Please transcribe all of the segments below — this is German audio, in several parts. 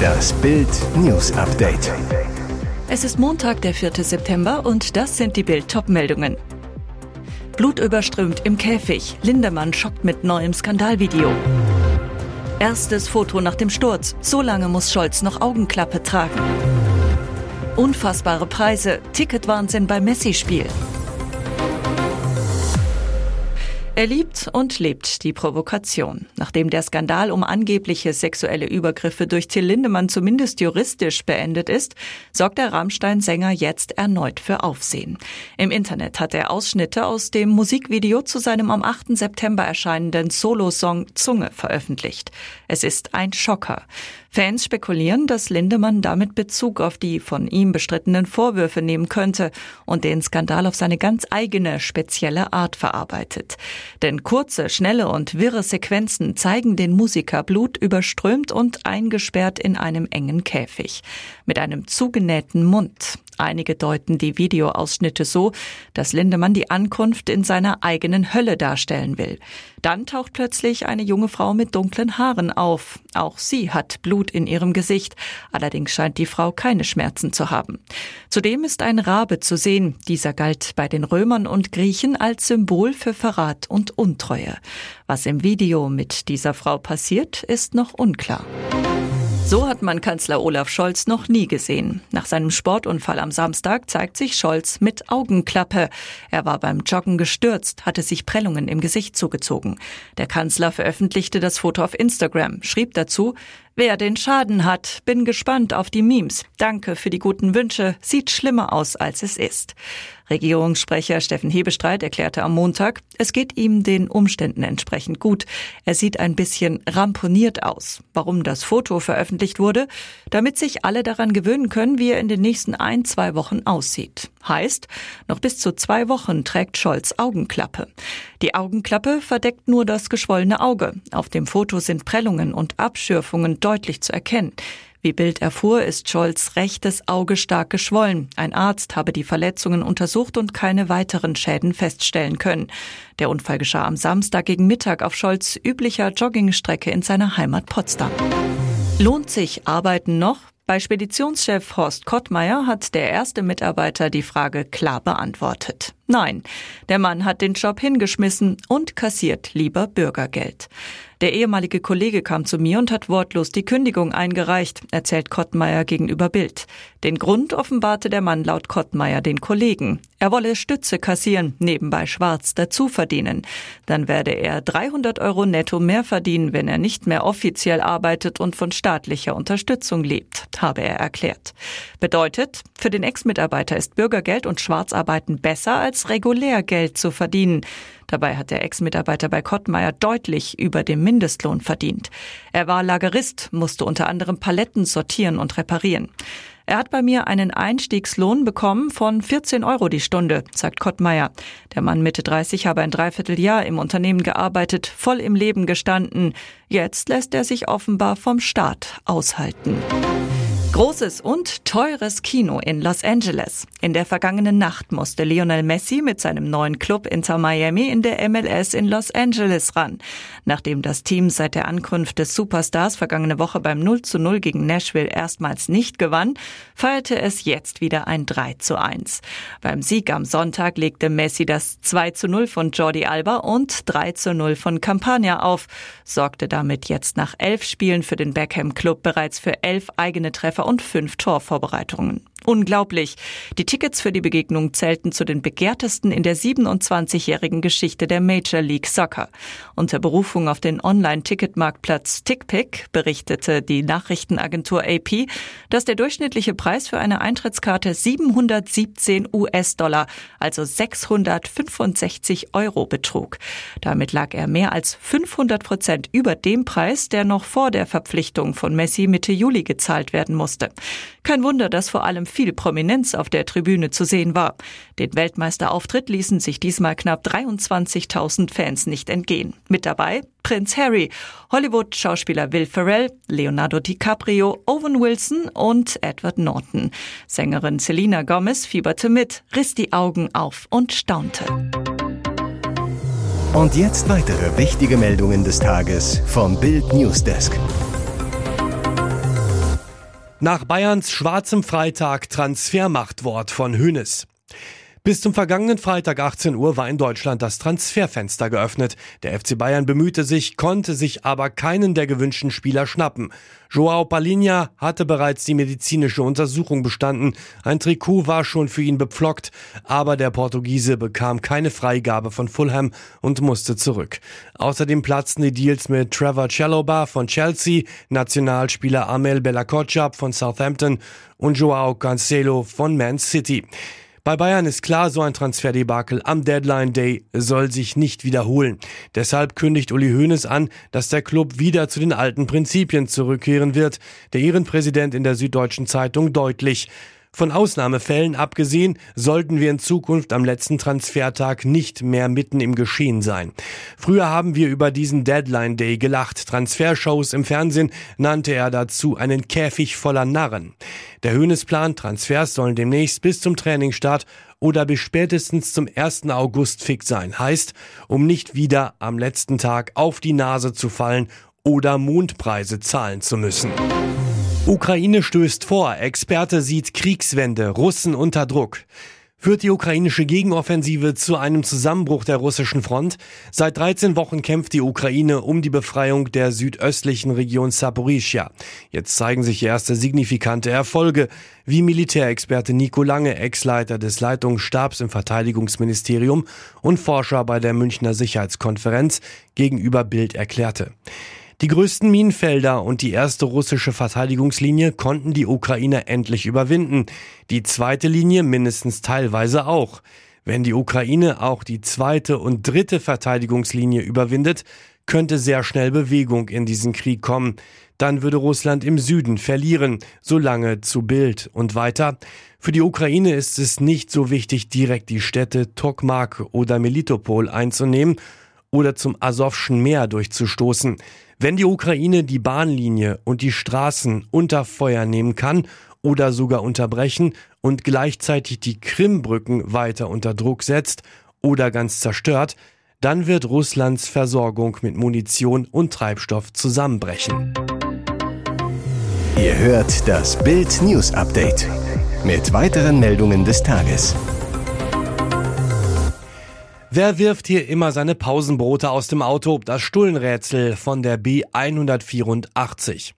Das Bild News Update. Es ist Montag, der 4. September und das sind die Bild meldungen Blutüberströmt im Käfig. Lindemann schockt mit neuem Skandalvideo. Erstes Foto nach dem Sturz. So lange muss Scholz noch Augenklappe tragen. Unfassbare Preise. Ticketwahnsinn beim Messi-Spiel. Er liebt und lebt die Provokation. Nachdem der Skandal um angebliche sexuelle Übergriffe durch Till Lindemann zumindest juristisch beendet ist, sorgt der Rammstein-Sänger jetzt erneut für Aufsehen. Im Internet hat er Ausschnitte aus dem Musikvideo zu seinem am 8. September erscheinenden Solosong Zunge veröffentlicht. Es ist ein Schocker. Fans spekulieren, dass Lindemann damit Bezug auf die von ihm bestrittenen Vorwürfe nehmen könnte und den Skandal auf seine ganz eigene, spezielle Art verarbeitet. Denn kurze, schnelle und wirre Sequenzen zeigen den Musiker blutüberströmt und eingesperrt in einem engen Käfig. Mit einem zugenähten Mund. Einige deuten die Videoausschnitte so, dass Lindemann die Ankunft in seiner eigenen Hölle darstellen will. Dann taucht plötzlich eine junge Frau mit dunklen Haaren auf. Auch sie hat Blut in ihrem Gesicht. Allerdings scheint die Frau keine Schmerzen zu haben. Zudem ist ein Rabe zu sehen. Dieser galt bei den Römern und Griechen als Symbol für Verrat und Untreue. Was im Video mit dieser Frau passiert, ist noch unklar. So hat man Kanzler Olaf Scholz noch nie gesehen. Nach seinem Sportunfall am Samstag zeigt sich Scholz mit Augenklappe. Er war beim Joggen gestürzt, hatte sich Prellungen im Gesicht zugezogen. Der Kanzler veröffentlichte das Foto auf Instagram, schrieb dazu, Wer den Schaden hat, bin gespannt auf die Memes. Danke für die guten Wünsche. Sieht schlimmer aus, als es ist. Regierungssprecher Steffen Hebestreit erklärte am Montag, es geht ihm den Umständen entsprechend gut. Er sieht ein bisschen ramponiert aus. Warum das Foto veröffentlicht wurde? Damit sich alle daran gewöhnen können, wie er in den nächsten ein, zwei Wochen aussieht. Heißt, noch bis zu zwei Wochen trägt Scholz Augenklappe. Die Augenklappe verdeckt nur das geschwollene Auge. Auf dem Foto sind Prellungen und Abschürfungen deutlich zu erkennen. Wie Bild erfuhr, ist Scholz rechtes Auge stark geschwollen. Ein Arzt habe die Verletzungen untersucht und keine weiteren Schäden feststellen können. Der Unfall geschah am Samstag gegen Mittag auf Scholz üblicher Joggingstrecke in seiner Heimat Potsdam. Lohnt sich Arbeiten noch? Bei Speditionschef Horst Kottmeier hat der erste Mitarbeiter die Frage klar beantwortet. Nein, der Mann hat den Job hingeschmissen und kassiert lieber Bürgergeld. Der ehemalige Kollege kam zu mir und hat wortlos die Kündigung eingereicht, erzählt Kottmeier gegenüber Bild. Den Grund offenbarte der Mann laut Kottmeier den Kollegen. Er wolle Stütze kassieren, nebenbei schwarz dazu verdienen. Dann werde er 300 Euro netto mehr verdienen, wenn er nicht mehr offiziell arbeitet und von staatlicher Unterstützung lebt, habe er erklärt. Bedeutet, für den Ex-Mitarbeiter ist Bürgergeld und Schwarzarbeiten besser als regulär Geld zu verdienen. Dabei hat der Ex-Mitarbeiter bei Kottmeier deutlich über dem Mindestlohn verdient. Er war Lagerist, musste unter anderem Paletten sortieren und reparieren. Er hat bei mir einen Einstiegslohn bekommen von 14 Euro die Stunde, sagt Kottmeier. Der Mann Mitte 30 habe ein Dreivierteljahr im Unternehmen gearbeitet, voll im Leben gestanden. Jetzt lässt er sich offenbar vom Staat aushalten. Großes und teures Kino in Los Angeles. In der vergangenen Nacht musste Lionel Messi mit seinem neuen Club Inter Miami in der MLS in Los Angeles ran. Nachdem das Team seit der Ankunft des Superstars vergangene Woche beim 0 zu 0 gegen Nashville erstmals nicht gewann, feierte es jetzt wieder ein 3 zu 1. Beim Sieg am Sonntag legte Messi das 2 zu 0 von Jordi Alba und 3 zu 0 von Campagna auf, sorgte damit jetzt nach elf Spielen für den Beckham Club bereits für elf eigene Treffer und fünf Torvorbereitungen. Unglaublich. Die Tickets für die Begegnung zählten zu den begehrtesten in der 27-jährigen Geschichte der Major League Soccer. Unter Berufung auf den Online-Ticketmarktplatz TickPick berichtete die Nachrichtenagentur AP, dass der durchschnittliche Preis für eine Eintrittskarte 717 US-Dollar, also 665 Euro betrug. Damit lag er mehr als 500 Prozent über dem Preis, der noch vor der Verpflichtung von Messi Mitte Juli gezahlt werden musste. Kein Wunder, dass vor allem viel Prominenz auf der Tribüne zu sehen war. Den Weltmeisterauftritt ließen sich diesmal knapp 23.000 Fans nicht entgehen. Mit dabei Prinz Harry, Hollywood-Schauspieler Will Ferrell, Leonardo DiCaprio, Owen Wilson und Edward Norton. Sängerin Selena Gomez fieberte mit, riss die Augen auf und staunte. Und jetzt weitere wichtige Meldungen des Tages vom Bild Newsdesk. Nach Bayerns schwarzem Freitag Transfermachtwort von Hönes. Bis zum vergangenen Freitag 18 Uhr war in Deutschland das Transferfenster geöffnet. Der FC Bayern bemühte sich, konnte sich aber keinen der gewünschten Spieler schnappen. Joao Palinha hatte bereits die medizinische Untersuchung bestanden. Ein Trikot war schon für ihn bepflockt, aber der Portugiese bekam keine Freigabe von Fulham und musste zurück. Außerdem platzten die Deals mit Trevor Chalobah von Chelsea, Nationalspieler Amel Bellacoccia von Southampton und Joao Cancelo von Man City. Bei Bayern ist klar, so ein Transferdebakel am Deadline Day soll sich nicht wiederholen. Deshalb kündigt Uli Hoeneß an, dass der Club wieder zu den alten Prinzipien zurückkehren wird. Der Ehrenpräsident in der Süddeutschen Zeitung deutlich. Von Ausnahmefällen abgesehen, sollten wir in Zukunft am letzten Transfertag nicht mehr mitten im Geschehen sein. Früher haben wir über diesen Deadline Day gelacht. Transfershows im Fernsehen nannte er dazu einen Käfig voller Narren. Der Höhnesplan Transfers sollen demnächst bis zum Trainingsstart oder bis spätestens zum 1. August fix sein. Heißt, um nicht wieder am letzten Tag auf die Nase zu fallen oder Mondpreise zahlen zu müssen. Ukraine stößt vor, Experte sieht Kriegswende, Russen unter Druck. Führt die ukrainische Gegenoffensive zu einem Zusammenbruch der russischen Front? Seit 13 Wochen kämpft die Ukraine um die Befreiung der südöstlichen Region Saporischia. Jetzt zeigen sich erste signifikante Erfolge, wie Militärexperte Nico Lange, Ex-Leiter des Leitungsstabs im Verteidigungsministerium und Forscher bei der Münchner Sicherheitskonferenz gegenüber Bild erklärte. Die größten Minenfelder und die erste russische Verteidigungslinie konnten die Ukrainer endlich überwinden. Die zweite Linie mindestens teilweise auch. Wenn die Ukraine auch die zweite und dritte Verteidigungslinie überwindet, könnte sehr schnell Bewegung in diesen Krieg kommen. Dann würde Russland im Süden verlieren, solange zu Bild und weiter. Für die Ukraine ist es nicht so wichtig, direkt die Städte Tokmak oder Melitopol einzunehmen oder zum Asowschen Meer durchzustoßen. Wenn die Ukraine die Bahnlinie und die Straßen unter Feuer nehmen kann oder sogar unterbrechen und gleichzeitig die Krimbrücken weiter unter Druck setzt oder ganz zerstört, dann wird Russlands Versorgung mit Munition und Treibstoff zusammenbrechen. Ihr hört das Bild News Update mit weiteren Meldungen des Tages. Wer wirft hier immer seine Pausenbrote aus dem Auto? Das Stullenrätsel von der B184.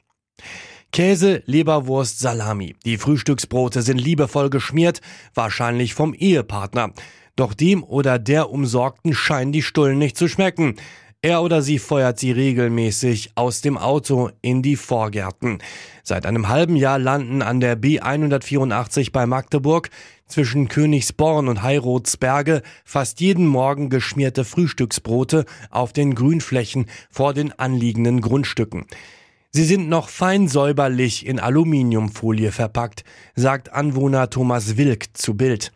Käse, Leberwurst, Salami. Die Frühstücksbrote sind liebevoll geschmiert, wahrscheinlich vom Ehepartner. Doch dem oder der Umsorgten scheinen die Stullen nicht zu schmecken. Er oder sie feuert sie regelmäßig aus dem Auto in die Vorgärten. Seit einem halben Jahr landen an der B184 bei Magdeburg zwischen Königsborn und Heirotsberge fast jeden Morgen geschmierte Frühstücksbrote auf den Grünflächen vor den anliegenden Grundstücken. Sie sind noch fein säuberlich in Aluminiumfolie verpackt, sagt Anwohner Thomas Wilk zu Bild.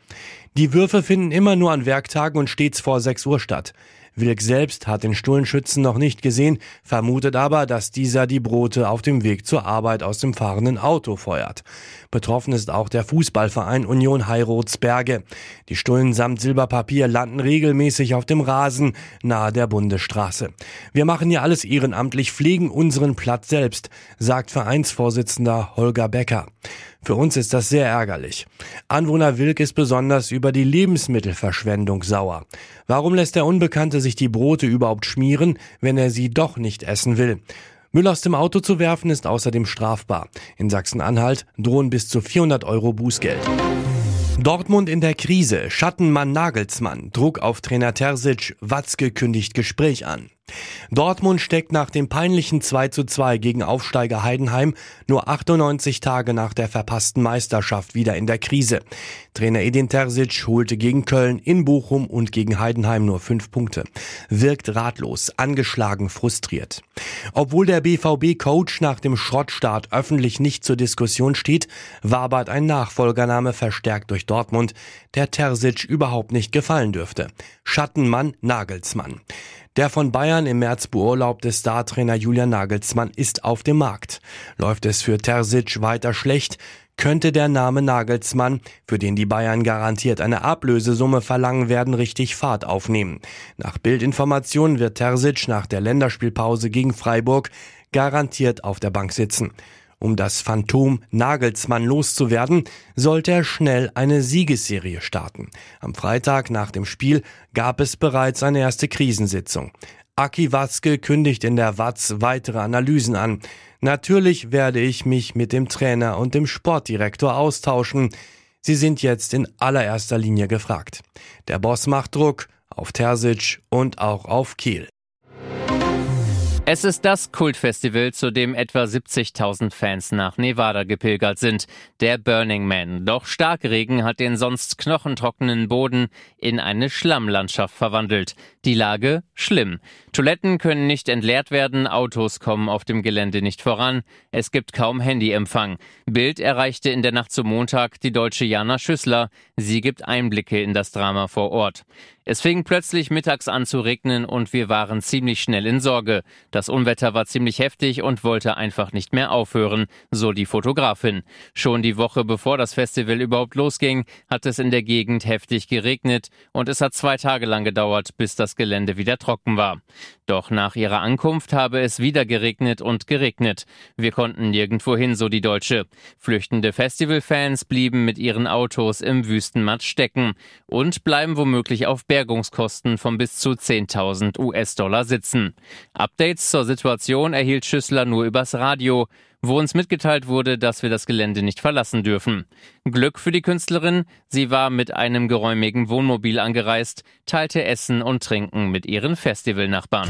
Die Würfe finden immer nur an Werktagen und stets vor 6 Uhr statt. Wilk selbst hat den Stullenschützen noch nicht gesehen, vermutet aber, dass dieser die Brote auf dem Weg zur Arbeit aus dem fahrenden Auto feuert. Betroffen ist auch der Fußballverein Union Heirotsberge. Die Stullen samt Silberpapier landen regelmäßig auf dem Rasen nahe der Bundesstraße. Wir machen hier alles ehrenamtlich, pflegen unseren Platz selbst, sagt Vereinsvorsitzender Holger Becker. Für uns ist das sehr ärgerlich. Anwohner Wilk ist besonders über die Lebensmittelverschwendung sauer. Warum lässt der Unbekannte sich die Brote überhaupt schmieren, wenn er sie doch nicht essen will? Müll aus dem Auto zu werfen ist außerdem strafbar. In Sachsen-Anhalt drohen bis zu 400 Euro Bußgeld. Dortmund in der Krise, Schattenmann Nagelsmann, Druck auf Trainer Terzic, Watzke kündigt Gespräch an. Dortmund steckt nach dem peinlichen 2 zu 2 gegen Aufsteiger Heidenheim nur 98 Tage nach der verpassten Meisterschaft wieder in der Krise. Trainer Edin Terzic holte gegen Köln, in Bochum und gegen Heidenheim nur fünf Punkte. Wirkt ratlos, angeschlagen, frustriert. Obwohl der BVB-Coach nach dem Schrottstart öffentlich nicht zur Diskussion steht, wabert ein Nachfolgername verstärkt durch Dortmund, der Terzic überhaupt nicht gefallen dürfte. Schattenmann Nagelsmann. Der von Bayern im März beurlaubte Startrainer Julian Nagelsmann ist auf dem Markt. Läuft es für Terzic weiter schlecht, könnte der Name Nagelsmann, für den die Bayern garantiert eine Ablösesumme verlangen werden, richtig Fahrt aufnehmen. Nach Bildinformationen wird Terzic nach der Länderspielpause gegen Freiburg garantiert auf der Bank sitzen. Um das Phantom Nagelsmann loszuwerden, sollte er schnell eine Siegesserie starten. Am Freitag nach dem Spiel gab es bereits eine erste Krisensitzung. Aki Watzke kündigt in der Watz weitere Analysen an. Natürlich werde ich mich mit dem Trainer und dem Sportdirektor austauschen. Sie sind jetzt in allererster Linie gefragt. Der Boss macht Druck auf Terzic und auch auf Kiel. Es ist das Kultfestival, zu dem etwa 70.000 Fans nach Nevada gepilgert sind, der Burning Man. Doch Starkregen hat den sonst knochentrockenen Boden in eine Schlammlandschaft verwandelt. Die Lage schlimm. Toiletten können nicht entleert werden, Autos kommen auf dem Gelände nicht voran, es gibt kaum Handyempfang. Bild erreichte in der Nacht zum Montag die deutsche Jana Schüssler. Sie gibt Einblicke in das Drama vor Ort. Es fing plötzlich mittags an zu regnen und wir waren ziemlich schnell in Sorge. Das Unwetter war ziemlich heftig und wollte einfach nicht mehr aufhören, so die Fotografin. Schon die Woche bevor das Festival überhaupt losging, hat es in der Gegend heftig geregnet und es hat zwei Tage lang gedauert, bis das Gelände wieder trocken war. Doch nach ihrer Ankunft habe es wieder geregnet und geregnet. Wir konnten nirgendwo hin, so die Deutsche. Flüchtende Festivalfans blieben mit ihren Autos im Wüstenmatt stecken und bleiben womöglich auf Bergungskosten von bis zu 10.000 US-Dollar sitzen. Updates zur Situation erhielt Schüssler nur übers Radio, wo uns mitgeteilt wurde, dass wir das Gelände nicht verlassen dürfen. Glück für die Künstlerin, sie war mit einem geräumigen Wohnmobil angereist, teilte Essen und Trinken mit ihren Festivalnachbarn.